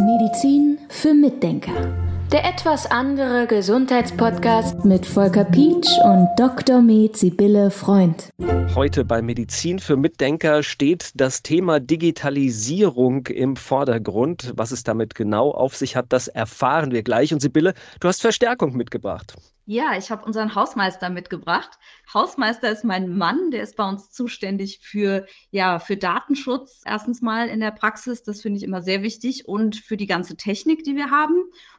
Medizin für Mitdenker. Der etwas andere Gesundheitspodcast mit Volker Pietsch und Dr. Med Sibylle Freund. Heute bei Medizin für Mitdenker steht das Thema Digitalisierung im Vordergrund. Was es damit genau auf sich hat, das erfahren wir gleich. Und Sibylle, du hast Verstärkung mitgebracht. Ja, ich habe unseren Hausmeister mitgebracht. Hausmeister ist mein Mann, der ist bei uns zuständig für, ja, für Datenschutz. Erstens mal in der Praxis, das finde ich immer sehr wichtig und für die ganze Technik, die wir haben.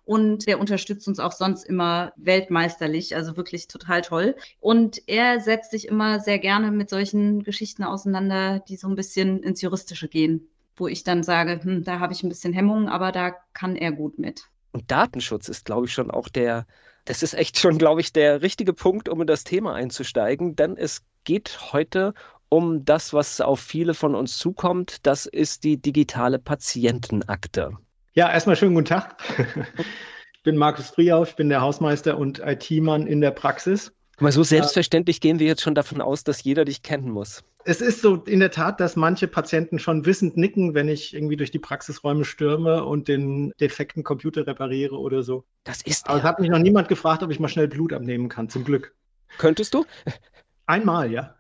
Und der unterstützt uns auch sonst immer weltmeisterlich, also wirklich total toll. Und er setzt sich immer sehr gerne mit solchen Geschichten auseinander, die so ein bisschen ins Juristische gehen, wo ich dann sage, hm, da habe ich ein bisschen Hemmungen, aber da kann er gut mit. Und Datenschutz ist, glaube ich, schon auch der das ist echt schon, glaube ich, der richtige Punkt, um in das Thema einzusteigen, denn es geht heute um das, was auf viele von uns zukommt. Das ist die digitale Patientenakte. Ja, erstmal schönen guten Tag. Ich bin Markus Friehauf, ich bin der Hausmeister und IT-Mann in der Praxis. Aber so selbstverständlich gehen wir jetzt schon davon aus, dass jeder dich kennen muss. Es ist so in der Tat, dass manche Patienten schon wissend nicken, wenn ich irgendwie durch die Praxisräume stürme und den defekten Computer repariere oder so. Das ist. Aber es hat mich noch niemand gefragt, ob ich mal schnell Blut abnehmen kann, zum Glück. Könntest du? Einmal, ja.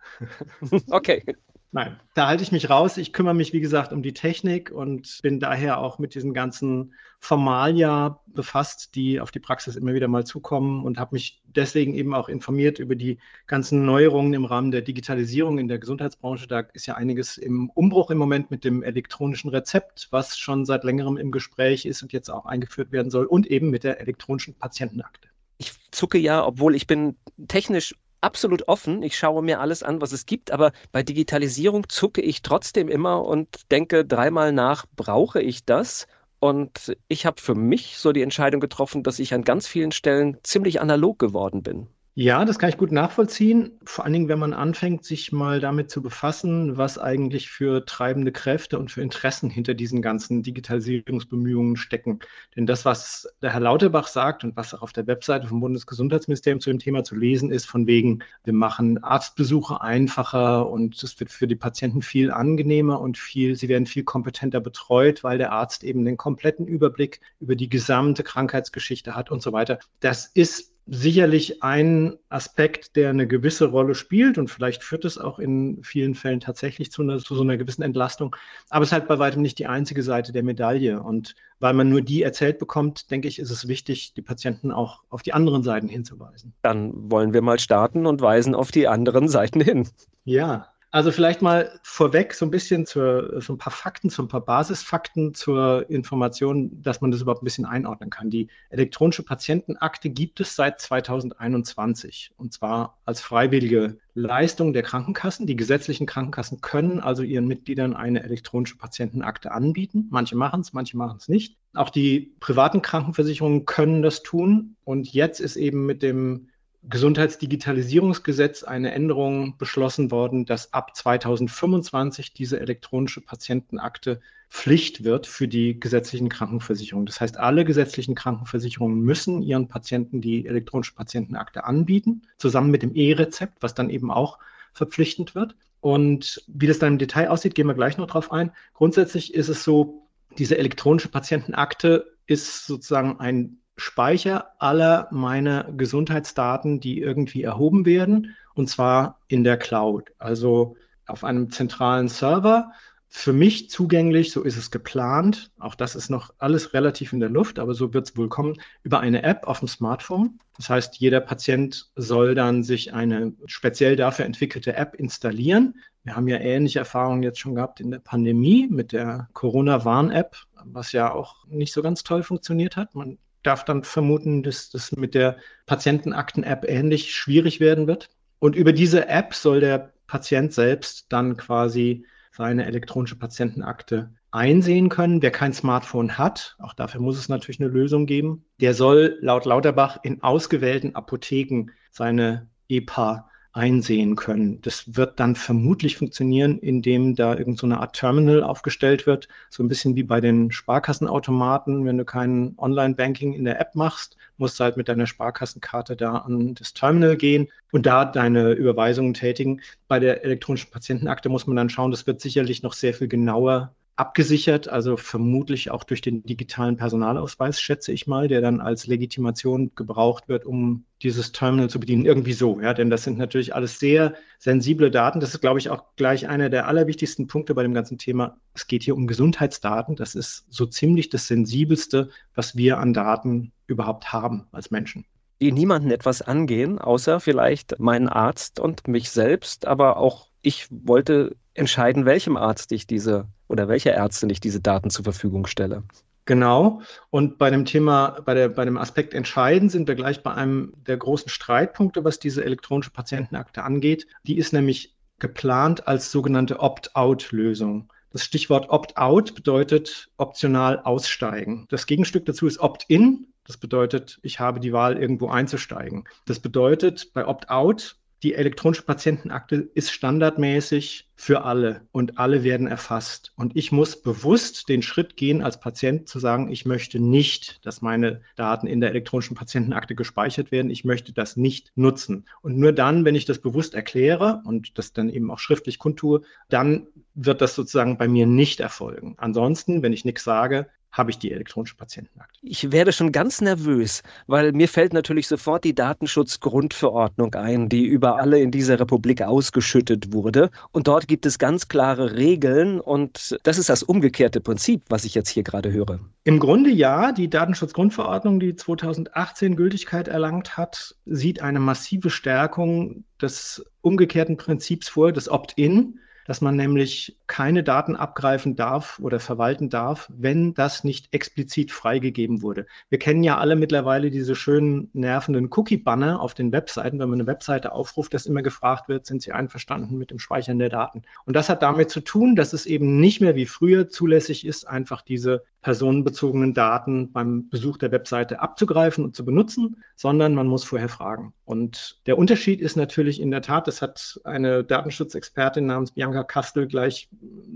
okay. Nein, da halte ich mich raus. Ich kümmere mich, wie gesagt, um die Technik und bin daher auch mit diesen ganzen Formalia befasst, die auf die Praxis immer wieder mal zukommen und habe mich deswegen eben auch informiert über die ganzen Neuerungen im Rahmen der Digitalisierung in der Gesundheitsbranche. Da ist ja einiges im Umbruch im Moment mit dem elektronischen Rezept, was schon seit längerem im Gespräch ist und jetzt auch eingeführt werden soll und eben mit der elektronischen Patientenakte. Ich zucke ja, obwohl ich bin technisch absolut offen. Ich schaue mir alles an, was es gibt, aber bei Digitalisierung zucke ich trotzdem immer und denke dreimal nach, brauche ich das? Und ich habe für mich so die Entscheidung getroffen, dass ich an ganz vielen Stellen ziemlich analog geworden bin. Ja, das kann ich gut nachvollziehen. Vor allen Dingen, wenn man anfängt, sich mal damit zu befassen, was eigentlich für treibende Kräfte und für Interessen hinter diesen ganzen Digitalisierungsbemühungen stecken. Denn das, was der Herr Lauterbach sagt und was auch auf der Webseite vom Bundesgesundheitsministerium zu dem Thema zu lesen ist, von wegen, wir machen Arztbesuche einfacher und es wird für die Patienten viel angenehmer und viel, sie werden viel kompetenter betreut, weil der Arzt eben den kompletten Überblick über die gesamte Krankheitsgeschichte hat und so weiter. Das ist sicherlich ein Aspekt, der eine gewisse Rolle spielt und vielleicht führt es auch in vielen Fällen tatsächlich zu, einer, zu, so einer gewissen Entlastung. Aber es ist halt bei weitem nicht die einzige Seite der Medaille. Und weil man nur die erzählt bekommt, denke ich, ist es wichtig, die Patienten auch auf die anderen Seiten hinzuweisen. Dann wollen wir mal starten und weisen auf die anderen Seiten hin. Ja, also vielleicht mal vorweg so ein bisschen zur, so ein paar Fakten, so ein paar Basisfakten zur Information, dass man das überhaupt ein bisschen einordnen kann. Die elektronische Patientenakte gibt es seit 2021 und zwar als freiwillige Leistung der Krankenkassen. Die gesetzlichen Krankenkassen können also ihren Mitgliedern eine elektronische Patientenakte anbieten. Manche machen es, manche machen es nicht. Auch die privaten Krankenversicherungen können das tun. Und jetzt ist eben mit dem Gesundheitsdigitalisierungsgesetz eine Änderung beschlossen worden, dass ab 2025 diese elektronische Patientenakte Pflicht wird für die gesetzlichen Krankenversicherungen. Das heißt, alle gesetzlichen Krankenversicherungen müssen ihren Patienten die elektronische Patientenakte anbieten, zusammen mit dem E-Rezept, was dann eben auch verpflichtend wird. Und wie das dann im Detail aussieht, gehen wir gleich noch drauf ein. Grundsätzlich ist es so, diese elektronische Patientenakte ist sozusagen ein Speicher aller meiner Gesundheitsdaten, die irgendwie erhoben werden, und zwar in der Cloud, also auf einem zentralen Server. Für mich zugänglich, so ist es geplant. Auch das ist noch alles relativ in der Luft, aber so wird es wohl kommen, über eine App auf dem Smartphone. Das heißt, jeder Patient soll dann sich eine speziell dafür entwickelte App installieren. Wir haben ja ähnliche Erfahrungen jetzt schon gehabt in der Pandemie mit der Corona-Warn-App, was ja auch nicht so ganz toll funktioniert hat. Man darf dann vermuten, dass das mit der Patientenakten-App ähnlich schwierig werden wird. Und über diese App soll der Patient selbst dann quasi seine elektronische Patientenakte einsehen können. Wer kein Smartphone hat, auch dafür muss es natürlich eine Lösung geben, der soll laut Lauterbach in ausgewählten Apotheken seine EPA einsehen können. Das wird dann vermutlich funktionieren, indem da irgendeine so Art Terminal aufgestellt wird, so ein bisschen wie bei den Sparkassenautomaten. Wenn du kein Online-Banking in der App machst, musst du halt mit deiner Sparkassenkarte da an das Terminal gehen und da deine Überweisungen tätigen. Bei der elektronischen Patientenakte muss man dann schauen, das wird sicherlich noch sehr viel genauer abgesichert, also vermutlich auch durch den digitalen Personalausweis, schätze ich mal, der dann als Legitimation gebraucht wird, um dieses Terminal zu bedienen. Irgendwie so, ja, denn das sind natürlich alles sehr sensible Daten. Das ist, glaube ich, auch gleich einer der allerwichtigsten Punkte bei dem ganzen Thema. Es geht hier um Gesundheitsdaten. Das ist so ziemlich das Sensibelste, was wir an Daten überhaupt haben als Menschen die niemanden etwas angehen, außer vielleicht meinen Arzt und mich selbst. Aber auch ich wollte entscheiden, welchem Arzt ich diese oder welcher Ärztin ich diese Daten zur Verfügung stelle. Genau. Und bei dem Thema, bei, der, bei dem Aspekt entscheiden sind wir gleich bei einem der großen Streitpunkte, was diese elektronische Patientenakte angeht. Die ist nämlich geplant als sogenannte Opt-out-Lösung. Das Stichwort Opt-out bedeutet optional aussteigen. Das Gegenstück dazu ist Opt-in. Das bedeutet, ich habe die Wahl, irgendwo einzusteigen. Das bedeutet, bei Opt-out die elektronische Patientenakte ist standardmäßig für alle und alle werden erfasst. Und ich muss bewusst den Schritt gehen, als Patient zu sagen, ich möchte nicht, dass meine Daten in der elektronischen Patientenakte gespeichert werden. Ich möchte das nicht nutzen. Und nur dann, wenn ich das bewusst erkläre und das dann eben auch schriftlich kundtue, dann wird das sozusagen bei mir nicht erfolgen. Ansonsten, wenn ich nichts sage, habe ich die elektronische Patientenakte. Ich werde schon ganz nervös, weil mir fällt natürlich sofort die Datenschutzgrundverordnung ein, die über alle in dieser Republik ausgeschüttet wurde. Und dort gibt es ganz klare Regeln und das ist das umgekehrte Prinzip, was ich jetzt hier gerade höre. Im Grunde ja, die Datenschutzgrundverordnung, die 2018 Gültigkeit erlangt hat, sieht eine massive Stärkung des umgekehrten Prinzips vor, des Opt-in dass man nämlich keine Daten abgreifen darf oder verwalten darf, wenn das nicht explizit freigegeben wurde. Wir kennen ja alle mittlerweile diese schönen nervenden Cookie-Banner auf den Webseiten. Wenn man eine Webseite aufruft, dass immer gefragt wird, sind Sie einverstanden mit dem Speichern der Daten? Und das hat damit zu tun, dass es eben nicht mehr wie früher zulässig ist, einfach diese personenbezogenen Daten beim Besuch der Webseite abzugreifen und zu benutzen, sondern man muss vorher fragen. Und der Unterschied ist natürlich in der Tat, das hat eine Datenschutzexpertin namens Bianca Kastel gleich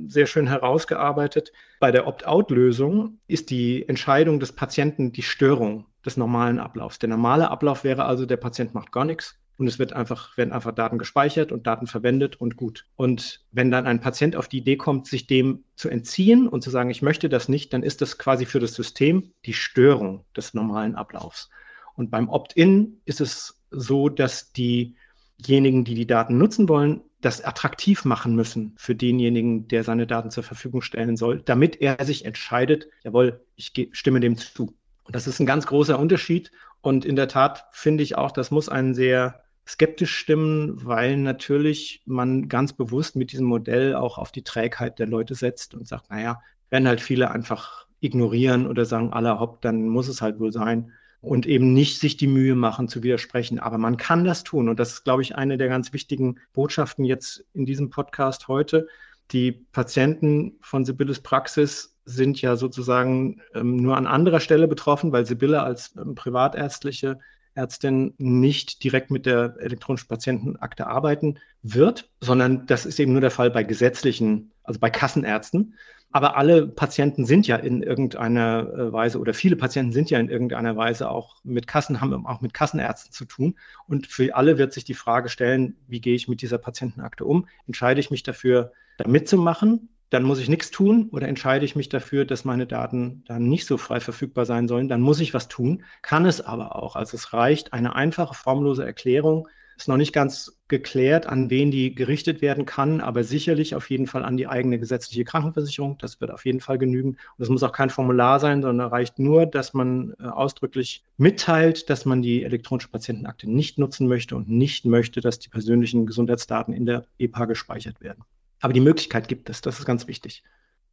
sehr schön herausgearbeitet. Bei der Opt-out-Lösung ist die Entscheidung des Patienten die Störung des normalen Ablaufs. Der normale Ablauf wäre also, der Patient macht gar nichts, und es wird einfach, werden einfach Daten gespeichert und Daten verwendet und gut. Und wenn dann ein Patient auf die Idee kommt, sich dem zu entziehen und zu sagen, ich möchte das nicht, dann ist das quasi für das System die Störung des normalen Ablaufs. Und beim Opt-in ist es so, dass diejenigen, die die Daten nutzen wollen, das attraktiv machen müssen für denjenigen, der seine Daten zur Verfügung stellen soll, damit er sich entscheidet, jawohl, ich stimme dem zu. Und das ist ein ganz großer Unterschied. Und in der Tat finde ich auch, das muss ein sehr skeptisch stimmen, weil natürlich man ganz bewusst mit diesem Modell auch auf die Trägheit der Leute setzt und sagt, naja, werden halt viele einfach ignorieren oder sagen, aller hopp, dann muss es halt wohl sein und eben nicht sich die Mühe machen zu widersprechen. Aber man kann das tun und das ist, glaube ich, eine der ganz wichtigen Botschaften jetzt in diesem Podcast heute. Die Patienten von Sibylles Praxis sind ja sozusagen ähm, nur an anderer Stelle betroffen, weil Sibylle als ähm, privatärztliche Ärztin nicht direkt mit der elektronischen Patientenakte arbeiten wird, sondern das ist eben nur der Fall bei gesetzlichen, also bei Kassenärzten. Aber alle Patienten sind ja in irgendeiner äh, Weise oder viele Patienten sind ja in irgendeiner Weise auch mit Kassen, haben auch mit Kassenärzten zu tun. Und für alle wird sich die Frage stellen, wie gehe ich mit dieser Patientenakte um? Entscheide ich mich dafür, da mitzumachen dann muss ich nichts tun oder entscheide ich mich dafür, dass meine Daten dann nicht so frei verfügbar sein sollen, dann muss ich was tun, kann es aber auch. Also es reicht eine einfache, formlose Erklärung, ist noch nicht ganz geklärt, an wen die gerichtet werden kann, aber sicherlich auf jeden Fall an die eigene gesetzliche Krankenversicherung. Das wird auf jeden Fall genügen. Und es muss auch kein Formular sein, sondern reicht nur, dass man äh, ausdrücklich mitteilt, dass man die elektronische Patientenakte nicht nutzen möchte und nicht möchte, dass die persönlichen Gesundheitsdaten in der EPA gespeichert werden. Aber die Möglichkeit gibt es, das ist ganz wichtig.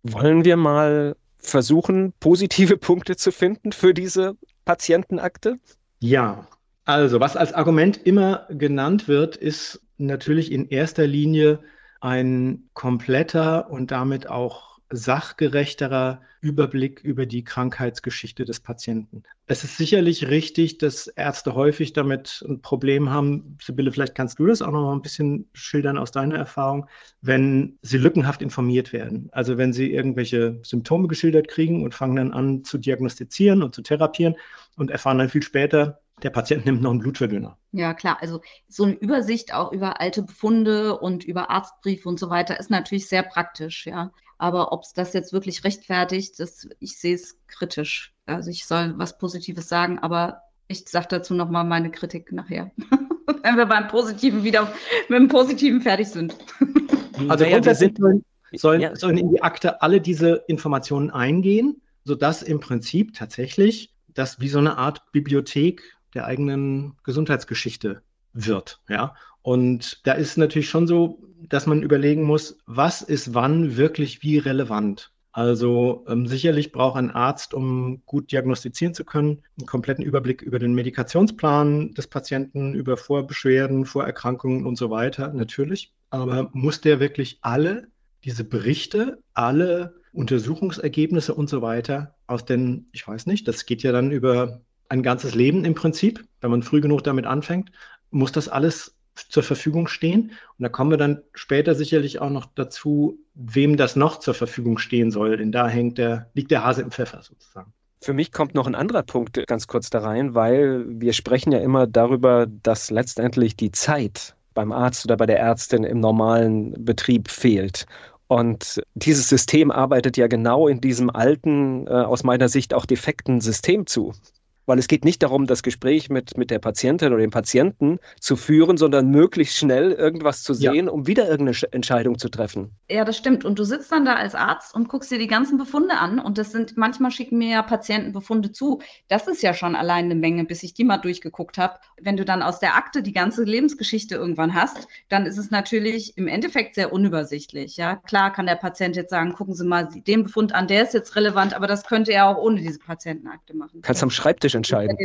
Wollen wir mal versuchen, positive Punkte zu finden für diese Patientenakte? Ja, also was als Argument immer genannt wird, ist natürlich in erster Linie ein kompletter und damit auch sachgerechterer Überblick über die Krankheitsgeschichte des Patienten. Es ist sicherlich richtig, dass Ärzte häufig damit ein Problem haben. Sibylle, vielleicht kannst du das auch noch mal ein bisschen schildern aus deiner Erfahrung, wenn sie lückenhaft informiert werden. Also wenn sie irgendwelche Symptome geschildert kriegen und fangen dann an zu diagnostizieren und zu therapieren und erfahren dann viel später, der Patient nimmt noch einen Blutverdünner. Ja, klar. Also so eine Übersicht auch über alte Befunde und über Arztbriefe und so weiter ist natürlich sehr praktisch, ja. Aber ob es das jetzt wirklich rechtfertigt, das, ich sehe es kritisch. Also ich soll was Positives sagen, aber ich sage dazu nochmal meine Kritik nachher. Wenn wir beim Positiven wieder mit dem Positiven fertig sind. Also naja, wir sind, sollen, ja. sollen in die Akte alle diese Informationen eingehen, sodass im Prinzip tatsächlich das wie so eine Art Bibliothek der eigenen Gesundheitsgeschichte wird. Ja? Und da ist natürlich schon so, dass man überlegen muss, was ist wann wirklich wie relevant. Also ähm, sicherlich braucht ein Arzt, um gut diagnostizieren zu können, einen kompletten Überblick über den Medikationsplan des Patienten, über Vorbeschwerden, Vorerkrankungen und so weiter, natürlich. Aber muss der wirklich alle diese Berichte, alle Untersuchungsergebnisse und so weiter aus den, ich weiß nicht, das geht ja dann über ein ganzes Leben im Prinzip, wenn man früh genug damit anfängt, muss das alles zur Verfügung stehen. Und da kommen wir dann später sicherlich auch noch dazu, wem das noch zur Verfügung stehen soll. Denn da hängt der, liegt der Hase im Pfeffer sozusagen. Für mich kommt noch ein anderer Punkt ganz kurz da rein, weil wir sprechen ja immer darüber, dass letztendlich die Zeit beim Arzt oder bei der Ärztin im normalen Betrieb fehlt. Und dieses System arbeitet ja genau in diesem alten, äh, aus meiner Sicht auch defekten System zu weil es geht nicht darum, das Gespräch mit, mit der Patientin oder dem Patienten zu führen, sondern möglichst schnell irgendwas zu sehen, ja. um wieder irgendeine Entscheidung zu treffen. Ja, das stimmt. Und du sitzt dann da als Arzt und guckst dir die ganzen Befunde an. Und das sind, manchmal schicken mir ja Patienten Befunde zu. Das ist ja schon allein eine Menge, bis ich die mal durchgeguckt habe. Wenn du dann aus der Akte die ganze Lebensgeschichte irgendwann hast, dann ist es natürlich im Endeffekt sehr unübersichtlich. Ja, klar kann der Patient jetzt sagen, gucken Sie mal den Befund an, der ist jetzt relevant, aber das könnte er auch ohne diese Patientenakte machen. Kannst am Schreibtisch entscheiden.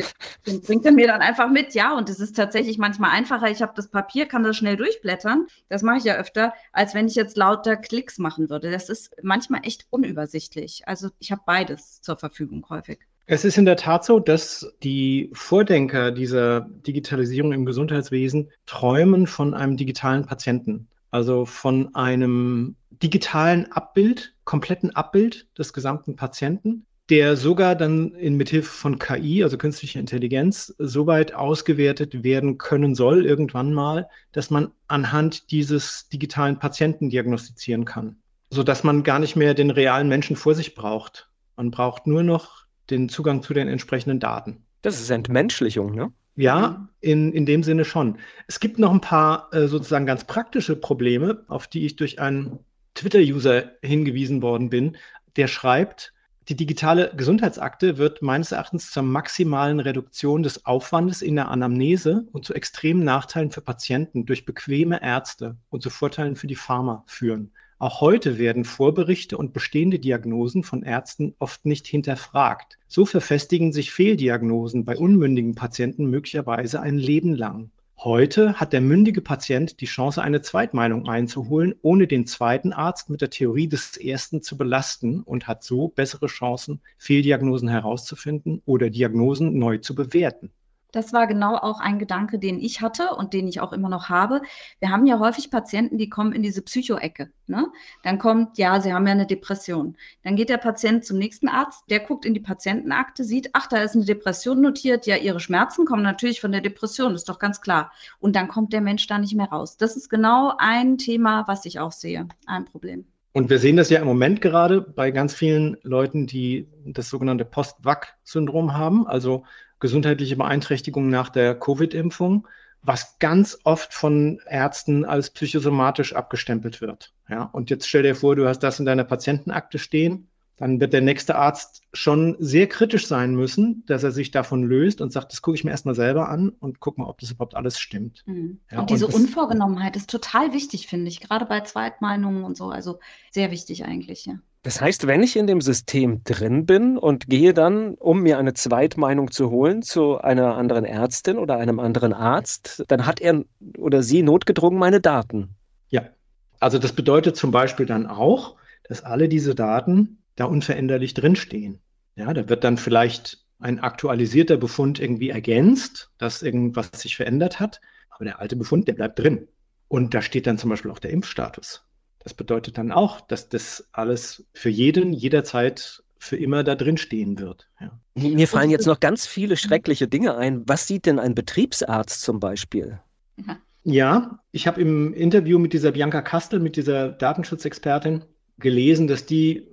Den bringt er mir dann einfach mit, ja. Und es ist tatsächlich manchmal einfacher. Ich habe das Papier, kann das schnell durchblättern. Das mache ich ja öfter, als wenn ich jetzt lauter Klicks machen würde. Das ist manchmal echt unübersichtlich. Also ich habe beides zur Verfügung häufig. Es ist in der Tat so, dass die Vordenker dieser Digitalisierung im Gesundheitswesen träumen von einem digitalen Patienten, also von einem digitalen Abbild, kompletten Abbild des gesamten Patienten, der sogar dann in Mithilfe von KI, also künstlicher Intelligenz, so weit ausgewertet werden können soll irgendwann mal, dass man anhand dieses digitalen Patienten diagnostizieren kann, sodass man gar nicht mehr den realen Menschen vor sich braucht. Man braucht nur noch den Zugang zu den entsprechenden Daten. Das ist Entmenschlichung, ne? Ja, in, in dem Sinne schon. Es gibt noch ein paar äh, sozusagen ganz praktische Probleme, auf die ich durch einen Twitter-User hingewiesen worden bin. Der schreibt, die digitale Gesundheitsakte wird meines Erachtens zur maximalen Reduktion des Aufwandes in der Anamnese und zu extremen Nachteilen für Patienten durch bequeme Ärzte und zu Vorteilen für die Pharma führen. Auch heute werden Vorberichte und bestehende Diagnosen von Ärzten oft nicht hinterfragt. So verfestigen sich Fehldiagnosen bei unmündigen Patienten möglicherweise ein Leben lang. Heute hat der mündige Patient die Chance, eine Zweitmeinung einzuholen, ohne den zweiten Arzt mit der Theorie des ersten zu belasten und hat so bessere Chancen, Fehldiagnosen herauszufinden oder Diagnosen neu zu bewerten. Das war genau auch ein Gedanke, den ich hatte und den ich auch immer noch habe. Wir haben ja häufig Patienten, die kommen in diese Psycho-Ecke. Ne? Dann kommt, ja, sie haben ja eine Depression. Dann geht der Patient zum nächsten Arzt, der guckt in die Patientenakte, sieht, ach, da ist eine Depression notiert. Ja, ihre Schmerzen kommen natürlich von der Depression, ist doch ganz klar. Und dann kommt der Mensch da nicht mehr raus. Das ist genau ein Thema, was ich auch sehe, ein Problem. Und wir sehen das ja im Moment gerade bei ganz vielen Leuten, die das sogenannte Post-Vac-Syndrom haben, also gesundheitliche Beeinträchtigungen nach der Covid-Impfung, was ganz oft von Ärzten als psychosomatisch abgestempelt wird. Ja, und jetzt stell dir vor, du hast das in deiner Patientenakte stehen, dann wird der nächste Arzt schon sehr kritisch sein müssen, dass er sich davon löst und sagt, das gucke ich mir erstmal selber an und guck mal, ob das überhaupt alles stimmt. Mhm. Ja, und diese und Unvorgenommenheit ist total wichtig, finde ich, gerade bei Zweitmeinungen und so. Also sehr wichtig eigentlich, ja. Das heißt, wenn ich in dem System drin bin und gehe dann, um mir eine Zweitmeinung zu holen, zu einer anderen Ärztin oder einem anderen Arzt, dann hat er oder sie notgedrungen meine Daten. Ja, also das bedeutet zum Beispiel dann auch, dass alle diese Daten da unveränderlich drinstehen. Ja, da wird dann vielleicht ein aktualisierter Befund irgendwie ergänzt, dass irgendwas sich verändert hat, aber der alte Befund, der bleibt drin. Und da steht dann zum Beispiel auch der Impfstatus. Das bedeutet dann auch, dass das alles für jeden jederzeit für immer da drin stehen wird. Ja. Mir fallen jetzt noch ganz viele schreckliche Dinge ein. Was sieht denn ein Betriebsarzt zum Beispiel? Ja, ich habe im Interview mit dieser Bianca Kastel, mit dieser Datenschutzexpertin, gelesen, dass die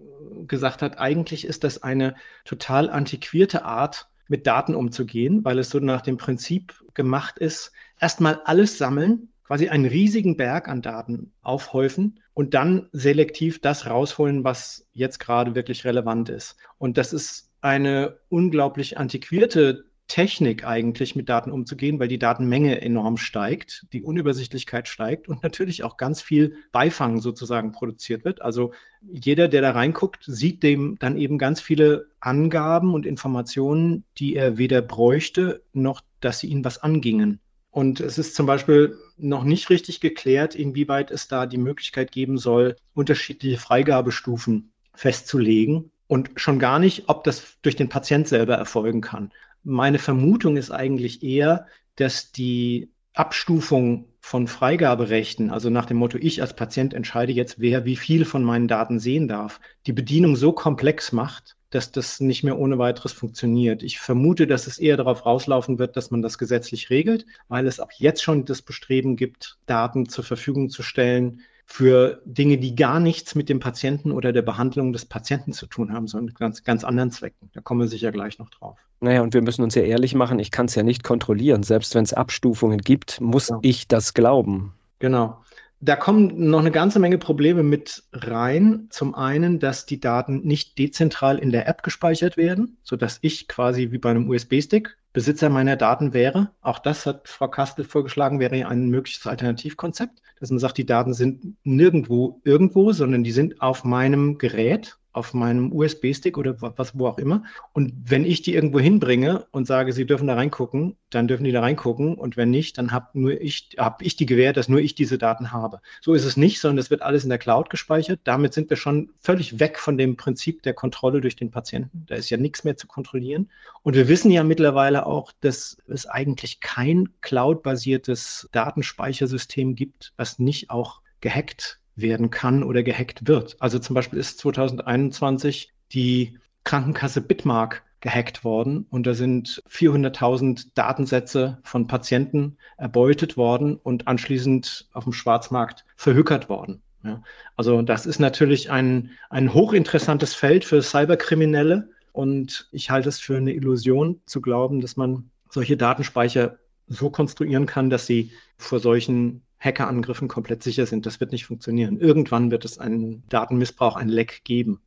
gesagt hat, eigentlich ist das eine total antiquierte Art, mit Daten umzugehen, weil es so nach dem Prinzip gemacht ist, erstmal alles sammeln, quasi einen riesigen Berg an Daten aufhäufen und dann selektiv das rausholen, was jetzt gerade wirklich relevant ist. Und das ist eine unglaublich antiquierte Technik eigentlich mit Daten umzugehen, weil die Datenmenge enorm steigt, die Unübersichtlichkeit steigt und natürlich auch ganz viel Beifang sozusagen produziert wird. Also jeder, der da reinguckt, sieht dem dann eben ganz viele Angaben und Informationen, die er weder bräuchte, noch dass sie ihn was angingen. Und es ist zum Beispiel noch nicht richtig geklärt, inwieweit es da die Möglichkeit geben soll, unterschiedliche Freigabestufen festzulegen. Und schon gar nicht, ob das durch den Patient selber erfolgen kann. Meine Vermutung ist eigentlich eher, dass die Abstufung von Freigaberechten, also nach dem Motto, ich als Patient entscheide jetzt, wer wie viel von meinen Daten sehen darf, die Bedienung so komplex macht, dass das nicht mehr ohne weiteres funktioniert. Ich vermute, dass es eher darauf rauslaufen wird, dass man das gesetzlich regelt, weil es auch jetzt schon das Bestreben gibt, Daten zur Verfügung zu stellen, für Dinge, die gar nichts mit dem Patienten oder der Behandlung des Patienten zu tun haben, sondern ganz, ganz anderen Zwecken. Da kommen wir sicher gleich noch drauf. Naja, und wir müssen uns ja ehrlich machen, ich kann es ja nicht kontrollieren. Selbst wenn es Abstufungen gibt, muss ja. ich das glauben. Genau. Da kommen noch eine ganze Menge Probleme mit rein. Zum einen, dass die Daten nicht dezentral in der App gespeichert werden, sodass ich quasi wie bei einem USB-Stick Besitzer meiner Daten wäre. Auch das hat Frau Kastel vorgeschlagen, wäre ja ein mögliches Alternativkonzept, dass man sagt, die Daten sind nirgendwo irgendwo, sondern die sind auf meinem Gerät auf meinem USB-Stick oder was, wo auch immer. Und wenn ich die irgendwo hinbringe und sage, sie dürfen da reingucken, dann dürfen die da reingucken. Und wenn nicht, dann habe nur ich, habe ich die Gewähr, dass nur ich diese Daten habe. So ist es nicht, sondern es wird alles in der Cloud gespeichert. Damit sind wir schon völlig weg von dem Prinzip der Kontrolle durch den Patienten. Da ist ja nichts mehr zu kontrollieren. Und wir wissen ja mittlerweile auch, dass es eigentlich kein cloud-basiertes Datenspeichersystem gibt, was nicht auch gehackt werden kann oder gehackt wird. Also zum Beispiel ist 2021 die Krankenkasse Bitmark gehackt worden und da sind 400.000 Datensätze von Patienten erbeutet worden und anschließend auf dem Schwarzmarkt verhökert worden. Ja, also das ist natürlich ein, ein hochinteressantes Feld für Cyberkriminelle und ich halte es für eine Illusion zu glauben, dass man solche Datenspeicher so konstruieren kann, dass sie vor solchen Hackerangriffen komplett sicher sind. Das wird nicht funktionieren. Irgendwann wird es einen Datenmissbrauch, ein Leck geben.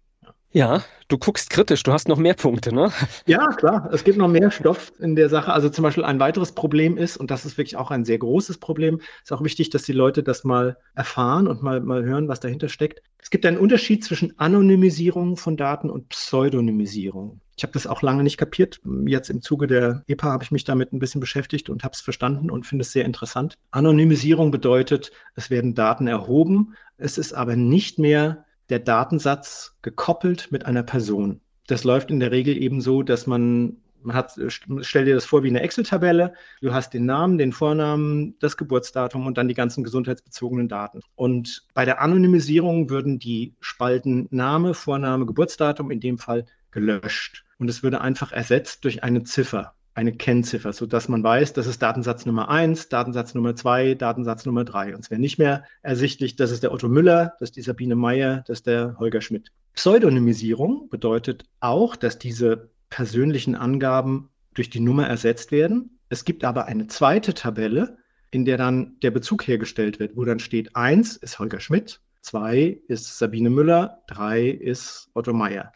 Ja, du guckst kritisch, du hast noch mehr Punkte, ne? Ja, klar, es gibt noch mehr Stoff in der Sache. Also zum Beispiel ein weiteres Problem ist, und das ist wirklich auch ein sehr großes Problem, ist auch wichtig, dass die Leute das mal erfahren und mal, mal hören, was dahinter steckt. Es gibt einen Unterschied zwischen Anonymisierung von Daten und Pseudonymisierung. Ich habe das auch lange nicht kapiert. Jetzt im Zuge der EPA habe ich mich damit ein bisschen beschäftigt und habe es verstanden und finde es sehr interessant. Anonymisierung bedeutet, es werden Daten erhoben, es ist aber nicht mehr der Datensatz gekoppelt mit einer Person. Das läuft in der Regel eben so, dass man, man hat, stell dir das vor wie eine Excel-Tabelle. Du hast den Namen, den Vornamen, das Geburtsdatum und dann die ganzen gesundheitsbezogenen Daten. Und bei der Anonymisierung würden die Spalten Name, Vorname, Geburtsdatum in dem Fall gelöscht und es würde einfach ersetzt durch eine Ziffer, eine Kennziffer, sodass man weiß, das ist Datensatz Nummer 1, Datensatz Nummer 2, Datensatz Nummer 3. Und es wäre nicht mehr ersichtlich, das ist der Otto Müller, das ist die Sabine Meyer, das ist der Holger Schmidt. Pseudonymisierung bedeutet auch, dass diese persönlichen Angaben durch die Nummer ersetzt werden. Es gibt aber eine zweite Tabelle, in der dann der Bezug hergestellt wird, wo dann steht, 1 ist Holger Schmidt, 2 ist Sabine Müller, 3 ist Otto Meyer.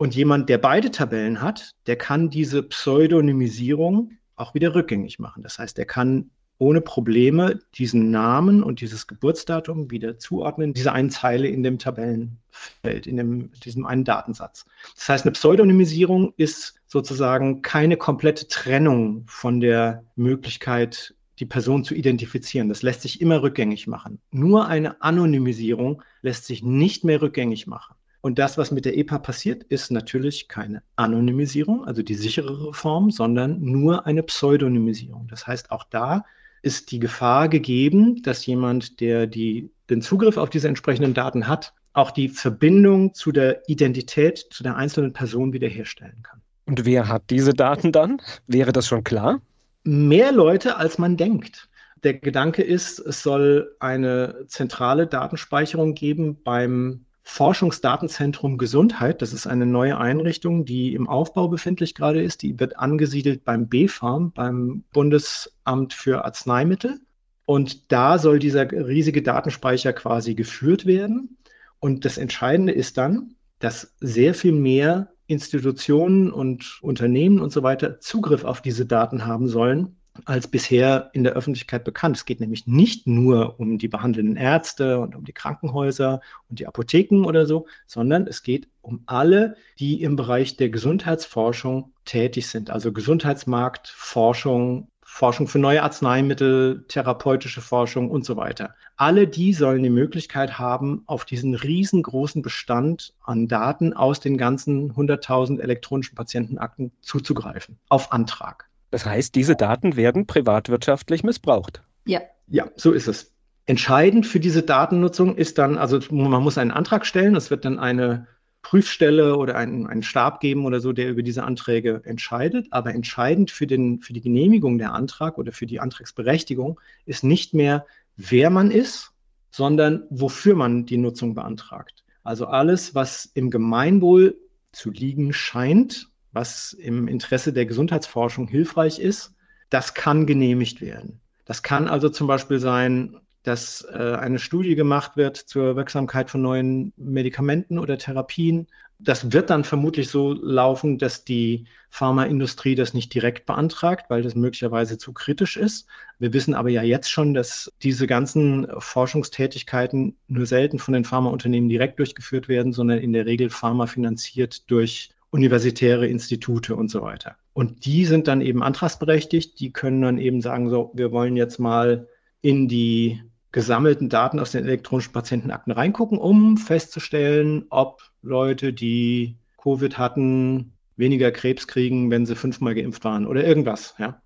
Und jemand, der beide Tabellen hat, der kann diese Pseudonymisierung auch wieder rückgängig machen. Das heißt, er kann ohne Probleme diesen Namen und dieses Geburtsdatum wieder zuordnen, diese einen Zeile in dem Tabellenfeld, in dem, diesem einen Datensatz. Das heißt, eine Pseudonymisierung ist sozusagen keine komplette Trennung von der Möglichkeit, die Person zu identifizieren. Das lässt sich immer rückgängig machen. Nur eine Anonymisierung lässt sich nicht mehr rückgängig machen. Und das, was mit der EPA passiert, ist natürlich keine Anonymisierung, also die sicherere Form, sondern nur eine Pseudonymisierung. Das heißt, auch da ist die Gefahr gegeben, dass jemand, der die, den Zugriff auf diese entsprechenden Daten hat, auch die Verbindung zu der Identität, zu der einzelnen Person wiederherstellen kann. Und wer hat diese Daten dann? Wäre das schon klar? Mehr Leute, als man denkt. Der Gedanke ist, es soll eine zentrale Datenspeicherung geben beim Forschungsdatenzentrum Gesundheit. Das ist eine neue Einrichtung, die im Aufbau befindlich gerade ist. Die wird angesiedelt beim BfArM, beim Bundesamt für Arzneimittel. Und da soll dieser riesige Datenspeicher quasi geführt werden. Und das Entscheidende ist dann, dass sehr viel mehr Institutionen und Unternehmen und so weiter Zugriff auf diese Daten haben sollen, als bisher in der Öffentlichkeit bekannt. Es geht nämlich nicht nur um die behandelnden Ärzte und um die Krankenhäuser und die Apotheken oder so, sondern es geht um alle, die im Bereich der Gesundheitsforschung tätig sind, also Gesundheitsmarktforschung, Forschung für neue Arzneimittel, therapeutische Forschung und so weiter. Alle die sollen die Möglichkeit haben, auf diesen riesengroßen Bestand an Daten aus den ganzen 100.000 elektronischen Patientenakten zuzugreifen, auf Antrag. Das heißt, diese Daten werden privatwirtschaftlich missbraucht. Ja. Ja, so ist es. Entscheidend für diese Datennutzung ist dann, also man muss einen Antrag stellen, es wird dann eine Prüfstelle oder einen, einen Stab geben oder so, der über diese Anträge entscheidet. Aber entscheidend für, den, für die Genehmigung der Antrag oder für die Antragsberechtigung ist nicht mehr, wer man ist, sondern wofür man die Nutzung beantragt. Also alles, was im Gemeinwohl zu liegen scheint, was im Interesse der Gesundheitsforschung hilfreich ist, das kann genehmigt werden. Das kann also zum Beispiel sein, dass äh, eine Studie gemacht wird zur Wirksamkeit von neuen Medikamenten oder Therapien. Das wird dann vermutlich so laufen, dass die Pharmaindustrie das nicht direkt beantragt, weil das möglicherweise zu kritisch ist. Wir wissen aber ja jetzt schon, dass diese ganzen Forschungstätigkeiten nur selten von den Pharmaunternehmen direkt durchgeführt werden, sondern in der Regel Pharma finanziert durch universitäre Institute und so weiter. Und die sind dann eben antragsberechtigt. Die können dann eben sagen, so, wir wollen jetzt mal in die gesammelten Daten aus den elektronischen Patientenakten reingucken, um festzustellen, ob Leute, die Covid hatten, weniger Krebs kriegen, wenn sie fünfmal geimpft waren oder irgendwas, ja.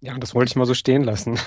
Ja, das wollte ich mal so stehen lassen.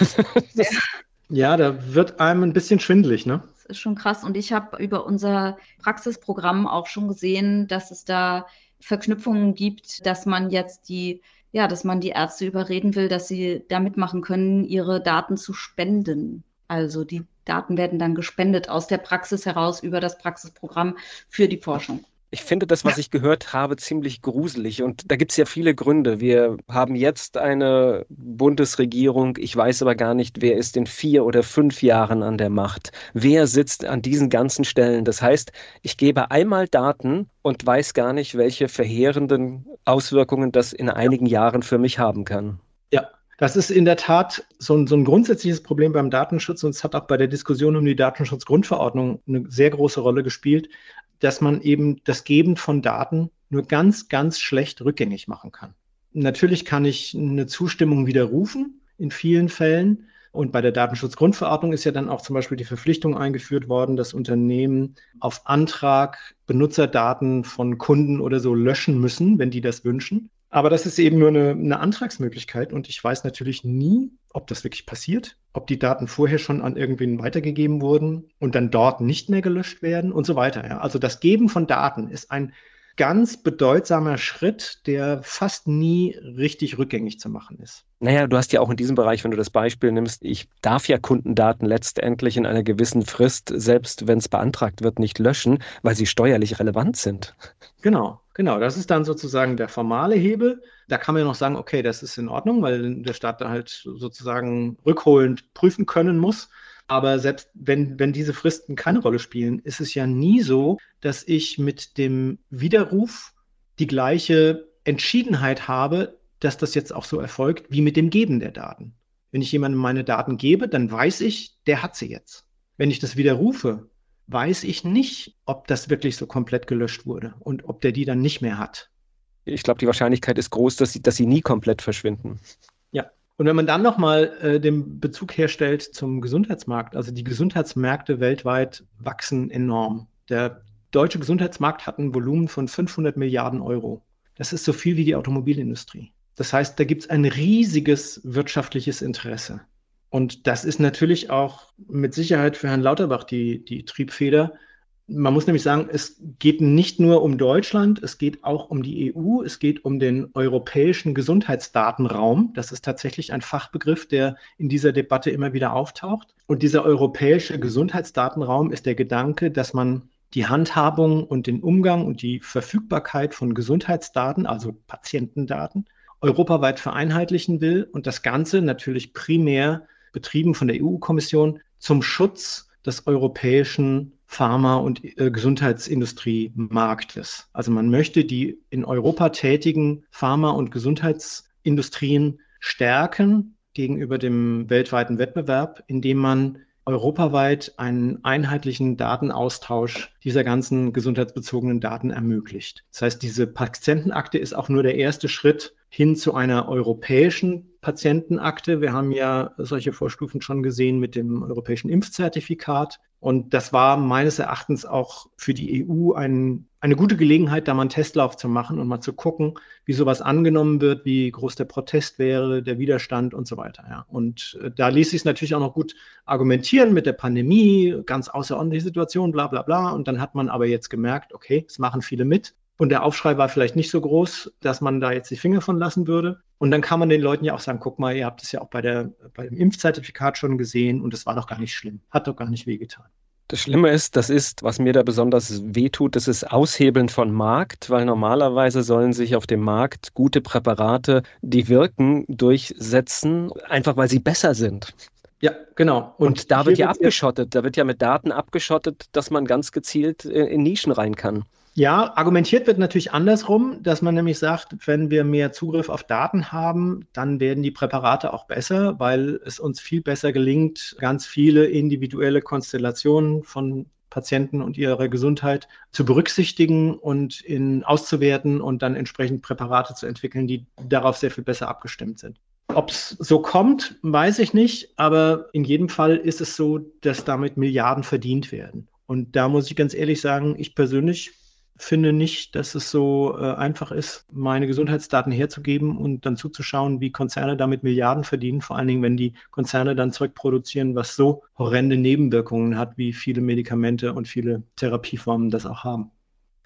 ja, da wird einem ein bisschen schwindlig, ne? Das ist schon krass. Und ich habe über unser Praxisprogramm auch schon gesehen, dass es da Verknüpfungen gibt, dass man jetzt die, ja, dass man die Ärzte überreden will, dass sie da mitmachen können, ihre Daten zu spenden. Also die Daten werden dann gespendet aus der Praxis heraus über das Praxisprogramm für die Forschung. Ich finde das, was ich gehört habe, ziemlich gruselig. Und da gibt es ja viele Gründe. Wir haben jetzt eine Bundesregierung. Ich weiß aber gar nicht, wer ist in vier oder fünf Jahren an der Macht. Wer sitzt an diesen ganzen Stellen? Das heißt, ich gebe einmal Daten und weiß gar nicht, welche verheerenden Auswirkungen das in einigen Jahren für mich haben kann. Ja, das ist in der Tat so ein, so ein grundsätzliches Problem beim Datenschutz und es hat auch bei der Diskussion um die Datenschutzgrundverordnung eine sehr große Rolle gespielt dass man eben das Geben von Daten nur ganz, ganz schlecht rückgängig machen kann. Natürlich kann ich eine Zustimmung widerrufen in vielen Fällen. Und bei der Datenschutzgrundverordnung ist ja dann auch zum Beispiel die Verpflichtung eingeführt worden, dass Unternehmen auf Antrag Benutzerdaten von Kunden oder so löschen müssen, wenn die das wünschen. Aber das ist eben nur eine, eine, Antragsmöglichkeit und ich weiß natürlich nie, ob das wirklich passiert, ob die Daten vorher schon an irgendwen weitergegeben wurden und dann dort nicht mehr gelöscht werden und so weiter. Ja. Also das Geben von Daten ist ein ganz bedeutsamer Schritt, der fast nie richtig rückgängig zu machen ist. Naja, du hast ja auch in diesem Bereich, wenn du das Beispiel nimmst, ich darf ja Kundendaten letztendlich in einer gewissen Frist, selbst wenn es beantragt wird, nicht löschen, weil sie steuerlich relevant sind. Genau. Genau, das ist dann sozusagen der formale Hebel. Da kann man ja noch sagen, okay, das ist in Ordnung, weil der Staat da halt sozusagen rückholend prüfen können muss. Aber selbst wenn, wenn diese Fristen keine Rolle spielen, ist es ja nie so, dass ich mit dem Widerruf die gleiche Entschiedenheit habe, dass das jetzt auch so erfolgt, wie mit dem Geben der Daten. Wenn ich jemandem meine Daten gebe, dann weiß ich, der hat sie jetzt. Wenn ich das widerrufe, weiß ich nicht, ob das wirklich so komplett gelöscht wurde und ob der die dann nicht mehr hat. Ich glaube, die Wahrscheinlichkeit ist groß, dass sie, dass sie nie komplett verschwinden. Und wenn man dann nochmal äh, den Bezug herstellt zum Gesundheitsmarkt, also die Gesundheitsmärkte weltweit wachsen enorm. Der deutsche Gesundheitsmarkt hat ein Volumen von 500 Milliarden Euro. Das ist so viel wie die Automobilindustrie. Das heißt, da gibt es ein riesiges wirtschaftliches Interesse. Und das ist natürlich auch mit Sicherheit für Herrn Lauterbach die, die Triebfeder. Man muss nämlich sagen, es geht nicht nur um Deutschland, es geht auch um die EU, es geht um den europäischen Gesundheitsdatenraum. Das ist tatsächlich ein Fachbegriff, der in dieser Debatte immer wieder auftaucht. Und dieser europäische Gesundheitsdatenraum ist der Gedanke, dass man die Handhabung und den Umgang und die Verfügbarkeit von Gesundheitsdaten, also Patientendaten, europaweit vereinheitlichen will und das Ganze natürlich primär betrieben von der EU-Kommission zum Schutz des europäischen Pharma- und äh, Gesundheitsindustriemarktes. Also man möchte die in Europa tätigen Pharma- und Gesundheitsindustrien stärken gegenüber dem weltweiten Wettbewerb, indem man europaweit einen einheitlichen Datenaustausch dieser ganzen gesundheitsbezogenen Daten ermöglicht. Das heißt, diese Patientenakte ist auch nur der erste Schritt hin zu einer europäischen Patientenakte. Wir haben ja solche Vorstufen schon gesehen mit dem europäischen Impfzertifikat. Und das war meines Erachtens auch für die EU ein, eine gute Gelegenheit, da mal einen Testlauf zu machen und mal zu gucken, wie sowas angenommen wird, wie groß der Protest wäre, der Widerstand und so weiter. Ja. Und äh, da ließ sich es natürlich auch noch gut argumentieren mit der Pandemie, ganz außerordentliche Situation, bla bla bla. Und dann hat man aber jetzt gemerkt, okay, es machen viele mit. Und der Aufschrei war vielleicht nicht so groß, dass man da jetzt die Finger von lassen würde. Und dann kann man den Leuten ja auch sagen, guck mal, ihr habt es ja auch bei, der, bei dem Impfzertifikat schon gesehen und es war doch gar nicht schlimm. Hat doch gar nicht wehgetan. Das Schlimme ist, das ist, was mir da besonders wehtut, das ist Aushebeln von Markt, weil normalerweise sollen sich auf dem Markt gute Präparate, die wirken, durchsetzen, einfach weil sie besser sind. Ja, genau. Und, und da wird ja abgeschottet, da wird ja mit Daten abgeschottet, dass man ganz gezielt in Nischen rein kann. Ja, argumentiert wird natürlich andersrum, dass man nämlich sagt, wenn wir mehr Zugriff auf Daten haben, dann werden die Präparate auch besser, weil es uns viel besser gelingt, ganz viele individuelle Konstellationen von Patienten und ihrer Gesundheit zu berücksichtigen und in, auszuwerten und dann entsprechend Präparate zu entwickeln, die darauf sehr viel besser abgestimmt sind. Ob es so kommt, weiß ich nicht, aber in jedem Fall ist es so, dass damit Milliarden verdient werden. Und da muss ich ganz ehrlich sagen, ich persönlich finde nicht, dass es so äh, einfach ist, meine Gesundheitsdaten herzugeben und dann zuzuschauen, wie Konzerne damit Milliarden verdienen, vor allen Dingen, wenn die Konzerne dann Zeug produzieren, was so horrende Nebenwirkungen hat, wie viele Medikamente und viele Therapieformen das auch haben.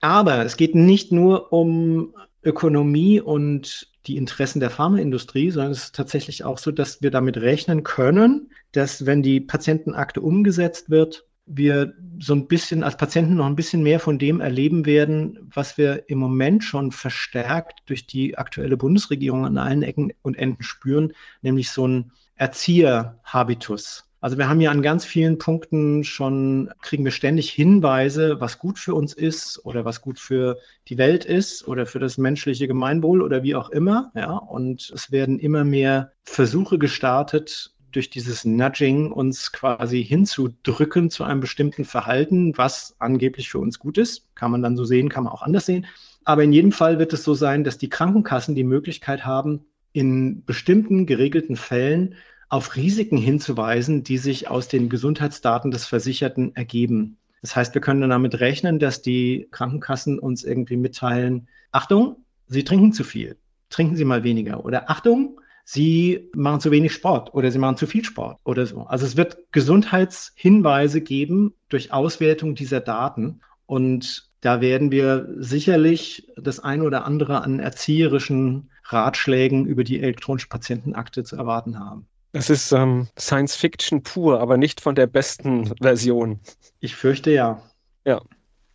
Aber es geht nicht nur um Ökonomie und die Interessen der Pharmaindustrie, sondern es ist tatsächlich auch so, dass wir damit rechnen können, dass wenn die Patientenakte umgesetzt wird, wir so ein bisschen als Patienten noch ein bisschen mehr von dem erleben werden, was wir im Moment schon verstärkt durch die aktuelle Bundesregierung an allen Ecken und Enden spüren, nämlich so ein Erzieherhabitus. Also wir haben ja an ganz vielen Punkten schon, kriegen wir ständig Hinweise, was gut für uns ist oder was gut für die Welt ist oder für das menschliche Gemeinwohl oder wie auch immer. Ja, und es werden immer mehr Versuche gestartet, durch dieses Nudging uns quasi hinzudrücken zu einem bestimmten Verhalten, was angeblich für uns gut ist. Kann man dann so sehen, kann man auch anders sehen. Aber in jedem Fall wird es so sein, dass die Krankenkassen die Möglichkeit haben, in bestimmten geregelten Fällen auf Risiken hinzuweisen, die sich aus den Gesundheitsdaten des Versicherten ergeben. Das heißt, wir können damit rechnen, dass die Krankenkassen uns irgendwie mitteilen, Achtung, Sie trinken zu viel, trinken Sie mal weniger. Oder Achtung, sie machen zu wenig Sport oder sie machen zu viel Sport oder so. Also es wird Gesundheitshinweise geben durch Auswertung dieser Daten und da werden wir sicherlich das ein oder andere an erzieherischen Ratschlägen über die elektronische Patientenakte zu erwarten haben. Das ist ähm, Science Fiction pur, aber nicht von der besten Version. Ich fürchte ja. Ja.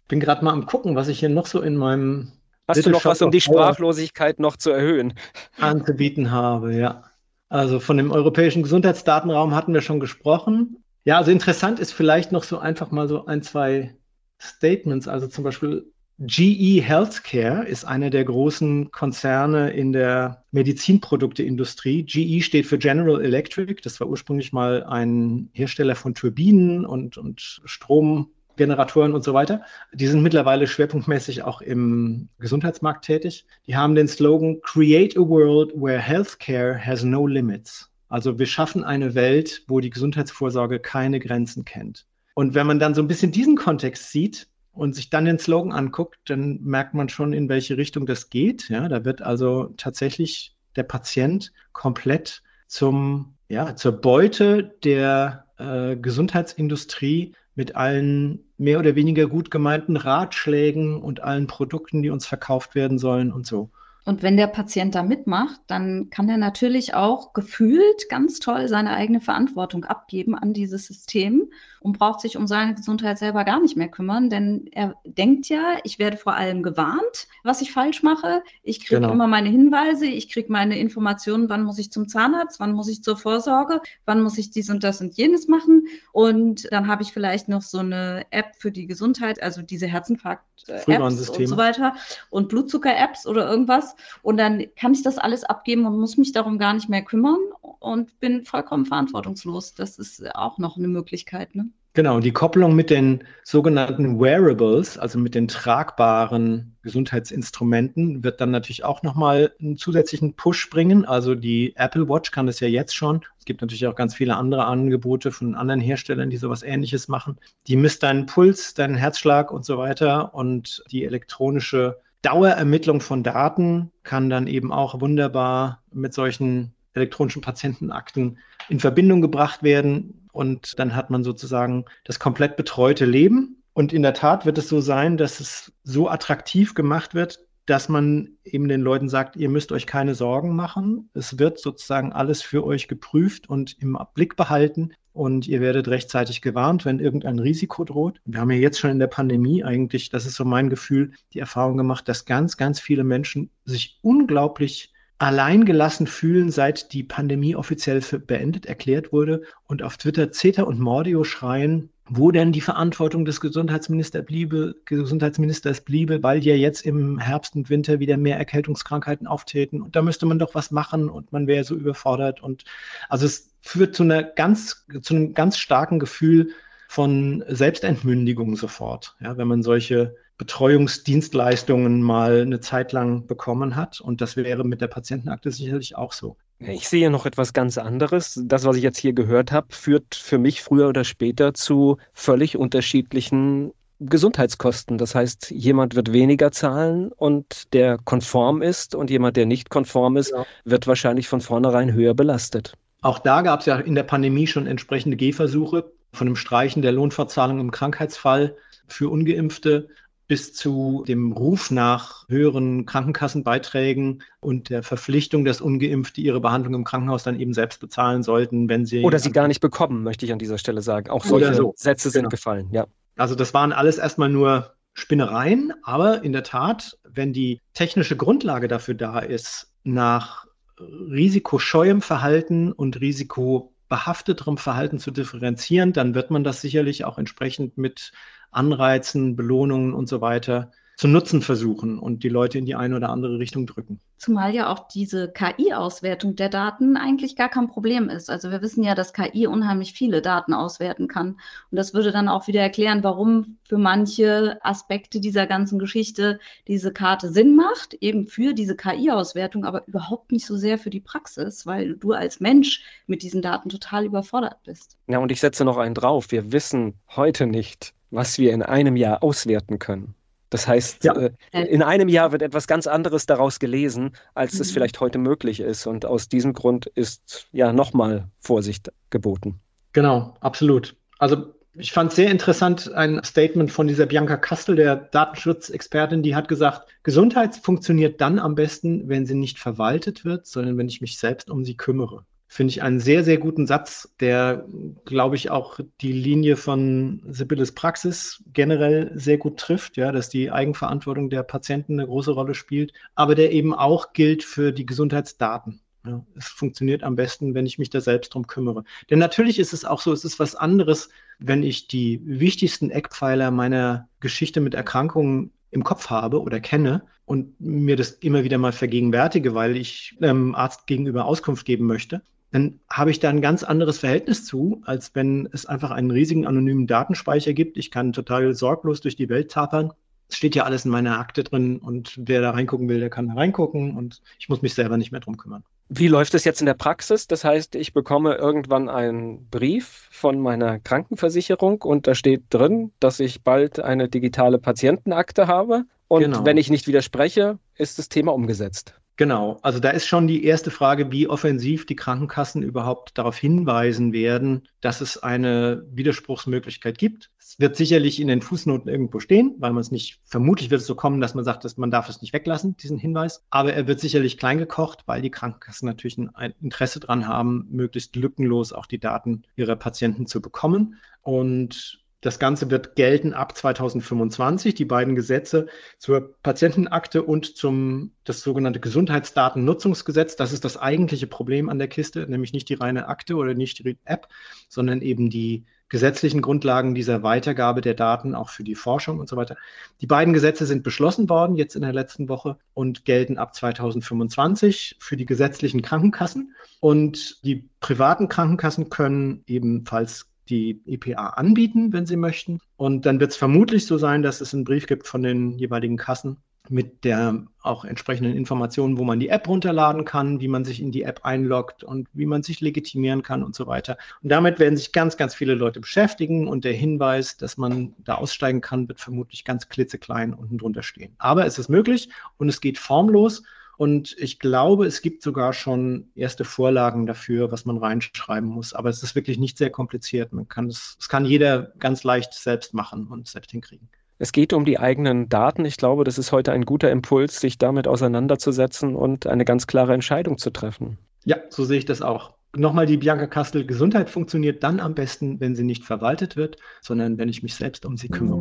Bin gerade mal am gucken, was ich hier noch so in meinem Hast du noch was, um die Sprachlosigkeit noch zu erhöhen? Anzubieten habe, ja. Also von dem europäischen Gesundheitsdatenraum hatten wir schon gesprochen. Ja, also interessant ist vielleicht noch so einfach mal so ein, zwei Statements. Also zum Beispiel GE Healthcare ist einer der großen Konzerne in der Medizinprodukteindustrie. GE steht für General Electric. Das war ursprünglich mal ein Hersteller von Turbinen und, und Strom. Und so weiter. Die sind mittlerweile schwerpunktmäßig auch im Gesundheitsmarkt tätig. Die haben den Slogan Create a World where Healthcare has no limits. Also wir schaffen eine Welt, wo die Gesundheitsvorsorge keine Grenzen kennt. Und wenn man dann so ein bisschen diesen Kontext sieht und sich dann den Slogan anguckt, dann merkt man schon, in welche Richtung das geht. Ja, da wird also tatsächlich der Patient komplett zum, ja, zur Beute der äh, Gesundheitsindustrie mit allen mehr oder weniger gut gemeinten Ratschlägen und allen Produkten, die uns verkauft werden sollen und so. Und wenn der Patient da mitmacht, dann kann er natürlich auch gefühlt ganz toll seine eigene Verantwortung abgeben an dieses System und braucht sich um seine Gesundheit selber gar nicht mehr kümmern, denn er denkt ja, ich werde vor allem gewarnt, was ich falsch mache. Ich kriege genau. immer meine Hinweise, ich kriege meine Informationen, wann muss ich zum Zahnarzt, wann muss ich zur Vorsorge, wann muss ich dies und das und jenes machen. Und dann habe ich vielleicht noch so eine App für die Gesundheit, also diese Herzinfarkt-Apps und so weiter und Blutzucker-Apps oder irgendwas. Und dann kann ich das alles abgeben und muss mich darum gar nicht mehr kümmern und bin vollkommen verantwortungslos. Das ist auch noch eine Möglichkeit. Ne? Genau, und die Kopplung mit den sogenannten Wearables, also mit den tragbaren Gesundheitsinstrumenten, wird dann natürlich auch nochmal einen zusätzlichen Push bringen. Also die Apple Watch kann das ja jetzt schon. Es gibt natürlich auch ganz viele andere Angebote von anderen Herstellern, die sowas ähnliches machen. Die misst deinen Puls, deinen Herzschlag und so weiter. Und die elektronische Dauerermittlung von Daten kann dann eben auch wunderbar mit solchen elektronischen Patientenakten in Verbindung gebracht werden. Und dann hat man sozusagen das komplett betreute Leben. Und in der Tat wird es so sein, dass es so attraktiv gemacht wird, dass man eben den Leuten sagt, ihr müsst euch keine Sorgen machen. Es wird sozusagen alles für euch geprüft und im Blick behalten und ihr werdet rechtzeitig gewarnt, wenn irgendein Risiko droht. Wir haben ja jetzt schon in der Pandemie eigentlich, das ist so mein Gefühl, die Erfahrung gemacht, dass ganz, ganz viele Menschen sich unglaublich alleingelassen fühlen, seit die Pandemie offiziell beendet erklärt wurde. Und auf Twitter Zeta und Mordio schreien, wo denn die Verantwortung des Gesundheitsminister bliebe, Gesundheitsministers bliebe, weil ja jetzt im Herbst und Winter wieder mehr Erkältungskrankheiten auftreten. Und da müsste man doch was machen und man wäre so überfordert. Und also es führt zu einer ganz, zu einem ganz starken Gefühl von Selbstentmündigung sofort, ja, wenn man solche Betreuungsdienstleistungen mal eine Zeit lang bekommen hat. Und das wäre mit der Patientenakte sicherlich auch so. Ich sehe noch etwas ganz anderes. Das, was ich jetzt hier gehört habe, führt für mich früher oder später zu völlig unterschiedlichen Gesundheitskosten. Das heißt, jemand wird weniger zahlen und der konform ist und jemand, der nicht konform ist, ja. wird wahrscheinlich von vornherein höher belastet. Auch da gab es ja in der Pandemie schon entsprechende Gehversuche von dem Streichen der Lohnfortzahlung im Krankheitsfall für ungeimpfte bis zu dem Ruf nach höheren Krankenkassenbeiträgen und der Verpflichtung, dass Ungeimpfte ihre Behandlung im Krankenhaus dann eben selbst bezahlen sollten, wenn sie. Oder sie gar nicht bekommen, möchte ich an dieser Stelle sagen. Auch solche so. Sätze sind genau. gefallen, ja. Also das waren alles erstmal nur Spinnereien, aber in der Tat, wenn die technische Grundlage dafür da ist, nach risikoscheuem Verhalten und risikobehafteterem Verhalten zu differenzieren, dann wird man das sicherlich auch entsprechend mit Anreizen, Belohnungen und so weiter zu nutzen versuchen und die Leute in die eine oder andere Richtung drücken. Zumal ja auch diese KI-Auswertung der Daten eigentlich gar kein Problem ist. Also wir wissen ja, dass KI unheimlich viele Daten auswerten kann. Und das würde dann auch wieder erklären, warum für manche Aspekte dieser ganzen Geschichte diese Karte Sinn macht, eben für diese KI-Auswertung, aber überhaupt nicht so sehr für die Praxis, weil du als Mensch mit diesen Daten total überfordert bist. Ja, und ich setze noch einen drauf. Wir wissen heute nicht, was wir in einem Jahr auswerten können. Das heißt, ja. äh, in einem Jahr wird etwas ganz anderes daraus gelesen, als mhm. es vielleicht heute möglich ist. Und aus diesem Grund ist ja nochmal Vorsicht geboten. Genau, absolut. Also ich fand sehr interessant ein Statement von dieser Bianca Kastel, der Datenschutzexpertin, die hat gesagt, Gesundheit funktioniert dann am besten, wenn sie nicht verwaltet wird, sondern wenn ich mich selbst um sie kümmere finde ich einen sehr, sehr guten Satz, der, glaube ich, auch die Linie von Sibylles Praxis generell sehr gut trifft, ja, dass die Eigenverantwortung der Patienten eine große Rolle spielt, aber der eben auch gilt für die Gesundheitsdaten. Ja, es funktioniert am besten, wenn ich mich da selbst drum kümmere. Denn natürlich ist es auch so, es ist was anderes, wenn ich die wichtigsten Eckpfeiler meiner Geschichte mit Erkrankungen im Kopf habe oder kenne und mir das immer wieder mal vergegenwärtige, weil ich einem Arzt gegenüber Auskunft geben möchte, dann habe ich da ein ganz anderes Verhältnis zu, als wenn es einfach einen riesigen anonymen Datenspeicher gibt. Ich kann total sorglos durch die Welt tapern. Es steht ja alles in meiner Akte drin und wer da reingucken will, der kann da reingucken und ich muss mich selber nicht mehr drum kümmern. Wie läuft es jetzt in der Praxis? Das heißt, ich bekomme irgendwann einen Brief von meiner Krankenversicherung und da steht drin, dass ich bald eine digitale Patientenakte habe. Und genau. wenn ich nicht widerspreche, ist das Thema umgesetzt. Genau, also da ist schon die erste Frage, wie offensiv die Krankenkassen überhaupt darauf hinweisen werden, dass es eine Widerspruchsmöglichkeit gibt. Es wird sicherlich in den Fußnoten irgendwo stehen, weil man es nicht, vermutlich wird es so kommen, dass man sagt, dass man darf es nicht weglassen, diesen Hinweis. Aber er wird sicherlich klein gekocht, weil die Krankenkassen natürlich ein Interesse daran haben, möglichst lückenlos auch die Daten ihrer Patienten zu bekommen. Und das Ganze wird gelten ab 2025. Die beiden Gesetze zur Patientenakte und zum das sogenannte Gesundheitsdatennutzungsgesetz. Das ist das eigentliche Problem an der Kiste, nämlich nicht die reine Akte oder nicht die App, sondern eben die gesetzlichen Grundlagen dieser Weitergabe der Daten auch für die Forschung und so weiter. Die beiden Gesetze sind beschlossen worden jetzt in der letzten Woche und gelten ab 2025 für die gesetzlichen Krankenkassen. Und die privaten Krankenkassen können ebenfalls die EPA anbieten, wenn sie möchten. Und dann wird es vermutlich so sein, dass es einen Brief gibt von den jeweiligen Kassen mit der auch entsprechenden Informationen, wo man die App runterladen kann, wie man sich in die App einloggt und wie man sich legitimieren kann und so weiter. Und damit werden sich ganz, ganz viele Leute beschäftigen und der Hinweis, dass man da aussteigen kann, wird vermutlich ganz klitzeklein unten drunter stehen. Aber es ist möglich und es geht formlos und ich glaube, es gibt sogar schon erste Vorlagen dafür, was man reinschreiben muss. Aber es ist wirklich nicht sehr kompliziert. Man kann es, es kann jeder ganz leicht selbst machen und selbst hinkriegen. Es geht um die eigenen Daten. Ich glaube, das ist heute ein guter Impuls, sich damit auseinanderzusetzen und eine ganz klare Entscheidung zu treffen. Ja, so sehe ich das auch. Nochmal die Bianca Kastel, Gesundheit funktioniert dann am besten, wenn sie nicht verwaltet wird, sondern wenn ich mich selbst um sie kümmere.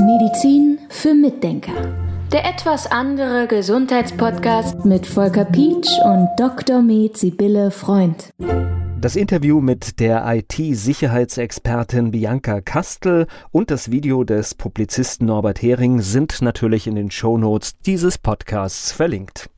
Medizin für Mitdenker. Der etwas andere Gesundheitspodcast mit Volker Pietsch und Dr. Med Sibylle Freund. Das Interview mit der IT-Sicherheitsexpertin Bianca Kastel und das Video des Publizisten Norbert Hering sind natürlich in den Shownotes dieses Podcasts verlinkt.